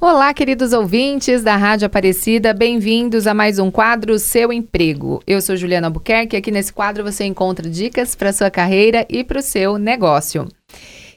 Olá, queridos ouvintes da Rádio Aparecida, bem-vindos a mais um quadro Seu Emprego. Eu sou Juliana Albuquerque e aqui nesse quadro você encontra dicas para sua carreira e para o seu negócio.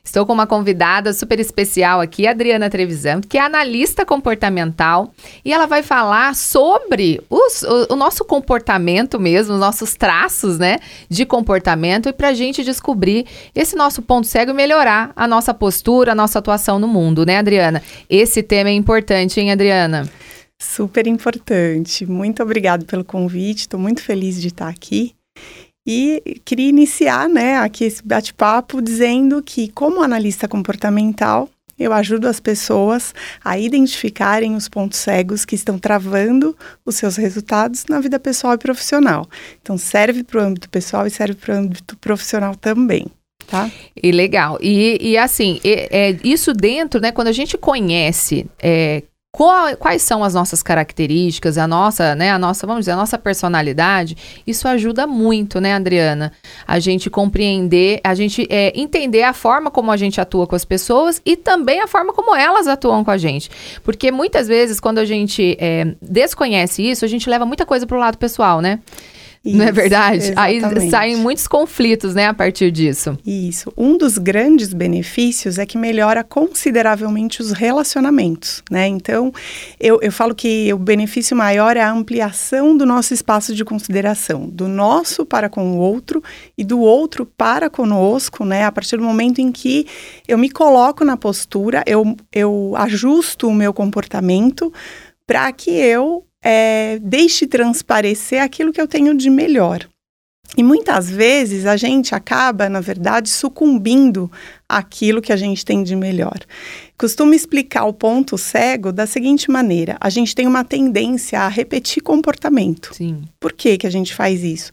Estou com uma convidada super especial aqui, Adriana Trevisan, que é analista comportamental, e ela vai falar sobre os, o, o, nosso comportamento mesmo, os nossos traços, né, de comportamento, e para a gente descobrir esse nosso ponto cego e melhorar a nossa postura, a nossa atuação no mundo, né, Adriana? Esse tema é importante, hein, Adriana? Super importante. Muito obrigada pelo convite. Estou muito feliz de estar aqui. E queria iniciar né, aqui esse bate-papo dizendo que, como analista comportamental, eu ajudo as pessoas a identificarem os pontos cegos que estão travando os seus resultados na vida pessoal e profissional. Então, serve para o âmbito pessoal e serve para o âmbito profissional também. Tá? E legal. E, e assim, é, é, isso dentro, né? Quando a gente conhece é, qual, quais são as nossas características, a nossa, né, a nossa, vamos dizer, a nossa personalidade, isso ajuda muito, né, Adriana? A gente compreender, a gente é, entender a forma como a gente atua com as pessoas e também a forma como elas atuam com a gente. Porque muitas vezes, quando a gente é, desconhece isso, a gente leva muita coisa para o lado pessoal, né? Isso, não é verdade? Exatamente. Aí saem muitos conflitos, né, a partir disso. Isso. Um dos grandes benefícios é que melhora consideravelmente os relacionamentos, né? Então, eu, eu falo que o benefício maior é a ampliação do nosso espaço de consideração, do nosso para com o outro e do outro para conosco, né? A partir do momento em que eu me coloco na postura, eu, eu ajusto o meu comportamento para que eu é, deixe transparecer aquilo que eu tenho de melhor. E muitas vezes a gente acaba, na verdade, sucumbindo àquilo que a gente tem de melhor. Costumo explicar o ponto cego da seguinte maneira: a gente tem uma tendência a repetir comportamento. Sim. Por que, que a gente faz isso?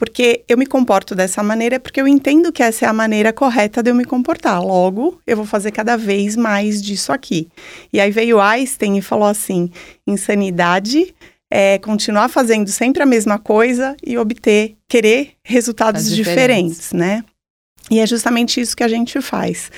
Porque eu me comporto dessa maneira porque eu entendo que essa é a maneira correta de eu me comportar. Logo, eu vou fazer cada vez mais disso aqui. E aí veio Einstein e falou assim: insanidade é continuar fazendo sempre a mesma coisa e obter, querer resultados diferentes. diferentes, né? E é justamente isso que a gente faz.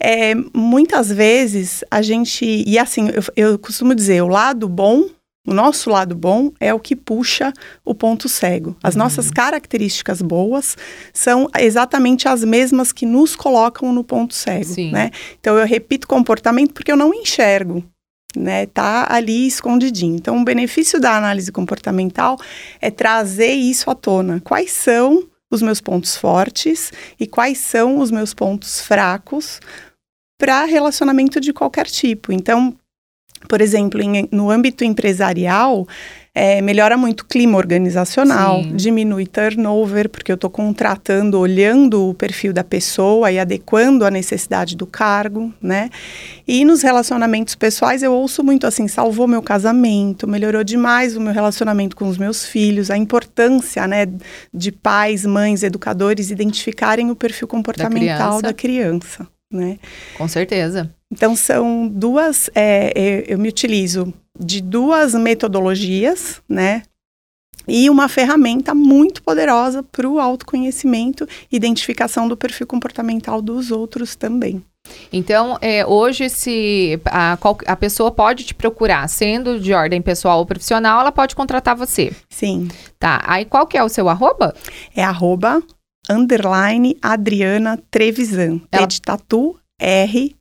É, muitas vezes a gente. E assim, eu, eu costumo dizer: o lado bom o nosso lado bom é o que puxa o ponto cego. As uhum. nossas características boas são exatamente as mesmas que nos colocam no ponto cego, Sim. né? Então eu repito comportamento porque eu não enxergo, né? Tá ali escondidinho. Então o benefício da análise comportamental é trazer isso à tona. Quais são os meus pontos fortes e quais são os meus pontos fracos para relacionamento de qualquer tipo. Então, por exemplo, em, no âmbito empresarial, é, melhora muito o clima organizacional, Sim. diminui turnover, porque eu estou contratando, olhando o perfil da pessoa e adequando a necessidade do cargo, né? E nos relacionamentos pessoais eu ouço muito assim, salvou meu casamento, melhorou demais o meu relacionamento com os meus filhos, a importância, né, de pais, mães, educadores identificarem o perfil comportamental da criança. Da criança né? Com certeza. Então, são duas. É, é, eu me utilizo de duas metodologias, né? E uma ferramenta muito poderosa para o autoconhecimento e identificação do perfil comportamental dos outros também. Então, é, hoje, se a, a, pessoa pode te procurar, sendo de ordem pessoal ou profissional, ela pode contratar você. Sim. Tá. Aí, qual que é o seu arroba? É arroba underline Adriana Trevisan. Ela... T de tatu, R,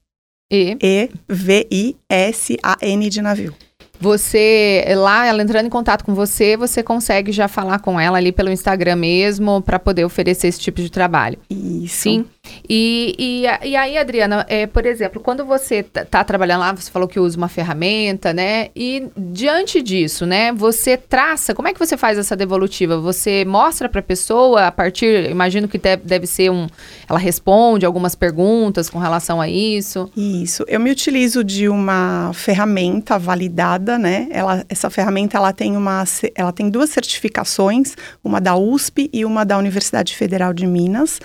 e, e V, I, S, A, N de navio. Você, lá, ela entrando em contato com você, você consegue já falar com ela ali pelo Instagram mesmo, para poder oferecer esse tipo de trabalho. Isso. Sim. E, e, e aí, Adriana, é, por exemplo, quando você está trabalhando lá, você falou que usa uma ferramenta, né? E diante disso, né, você traça, como é que você faz essa devolutiva? Você mostra para a pessoa a partir, imagino que deve, deve ser um, ela responde algumas perguntas com relação a isso? Isso. Eu me utilizo de uma ferramenta validada, né? Ela, essa ferramenta ela tem uma, ela tem duas certificações, uma da USP e uma da Universidade Federal de Minas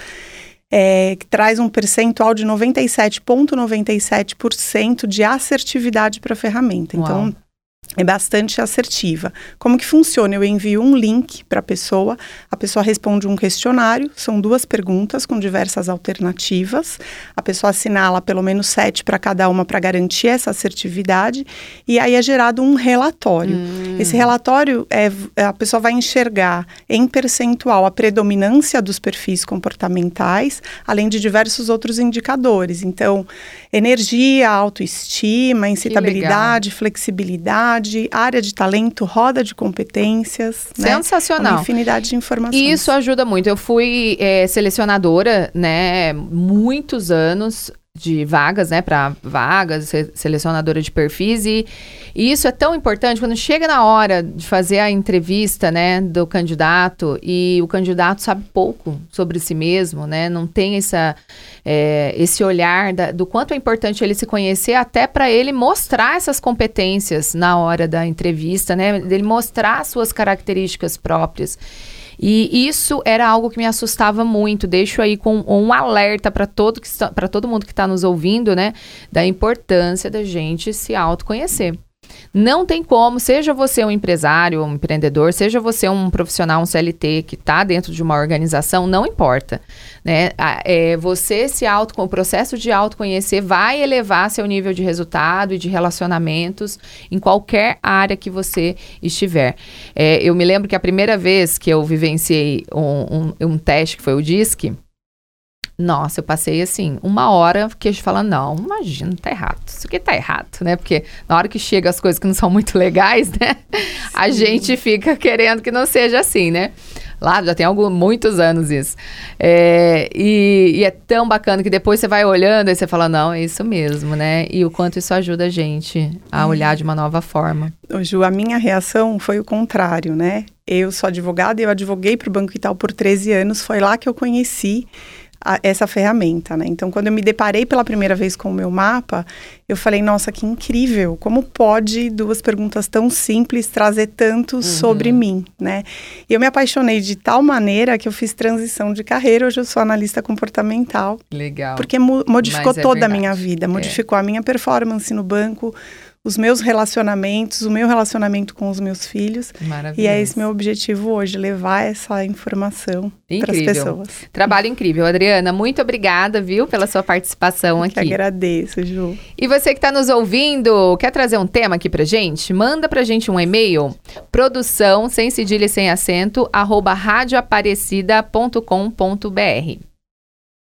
é, que traz um percentual de 97,97% ,97 de assertividade para a ferramenta. Então, é bastante assertiva. Como que funciona? Eu envio um link para a pessoa, a pessoa responde um questionário, são duas perguntas com diversas alternativas, a pessoa assinala pelo menos sete para cada uma para garantir essa assertividade, e aí é gerado um relatório. Hum. Esse relatório, é, a pessoa vai enxergar em percentual a predominância dos perfis comportamentais, além de diversos outros indicadores. Então, energia, autoestima, incitabilidade, flexibilidade, área de talento, roda de competências. Né? Sensacional. Né? Uma infinidade de informações. E isso ajuda muito. Eu fui é, selecionadora, né, muitos anos de vagas, né, para vagas, selecionadora de perfis e, e, isso é tão importante quando chega na hora de fazer a entrevista, né, do candidato e o candidato sabe pouco sobre si mesmo, né, não tem essa é, esse olhar da, do quanto é importante ele se conhecer até para ele mostrar essas competências na hora da entrevista, né, dele mostrar suas características próprias. E isso era algo que me assustava muito. Deixo aí com um alerta para todo, todo mundo que está nos ouvindo, né? Da importância da gente se autoconhecer. Não tem como, seja você um empresário, um empreendedor, seja você um profissional, um CLT que está dentro de uma organização, não importa. Né? É, você se auto, o processo de autoconhecer vai elevar seu nível de resultado e de relacionamentos em qualquer área que você estiver. É, eu me lembro que a primeira vez que eu vivenciei um, um, um teste, que foi o DISC, nossa, eu passei assim, uma hora que falando, não, imagina, tá errado. Isso aqui tá errado, né? Porque na hora que chega as coisas que não são muito legais, né? Sim. A gente fica querendo que não seja assim, né? Lá já tem algum, muitos anos isso. É, e, e, é tão bacana que depois você vai olhando e você fala, não, é isso mesmo, né? E o quanto isso ajuda a gente a olhar de uma nova forma. Ô, Ju, a minha reação foi o contrário, né? Eu sou advogada e eu advoguei para o Banco Itaú por 13 anos. Foi lá que eu conheci a, essa ferramenta, né? Então, quando eu me deparei pela primeira vez com o meu mapa, eu falei, nossa, que incrível! Como pode duas perguntas tão simples trazer tanto uhum. sobre mim, né? E eu me apaixonei de tal maneira que eu fiz transição de carreira. Hoje eu sou analista comportamental. Legal. Porque modificou é toda verdade. a minha vida, modificou é. a minha performance no banco, os meus relacionamentos, o meu relacionamento com os meus filhos. E é esse meu objetivo hoje, levar essa informação para as pessoas. Trabalho incrível. Adriana, muito obrigada, viu, pela sua participação Eu aqui. Que agradeço, Ju. E você que está nos ouvindo, quer trazer um tema aqui pra gente? Manda pra gente um e-mail, produção, sem cedilha e sem acento, arroba radioaparecida.com.br.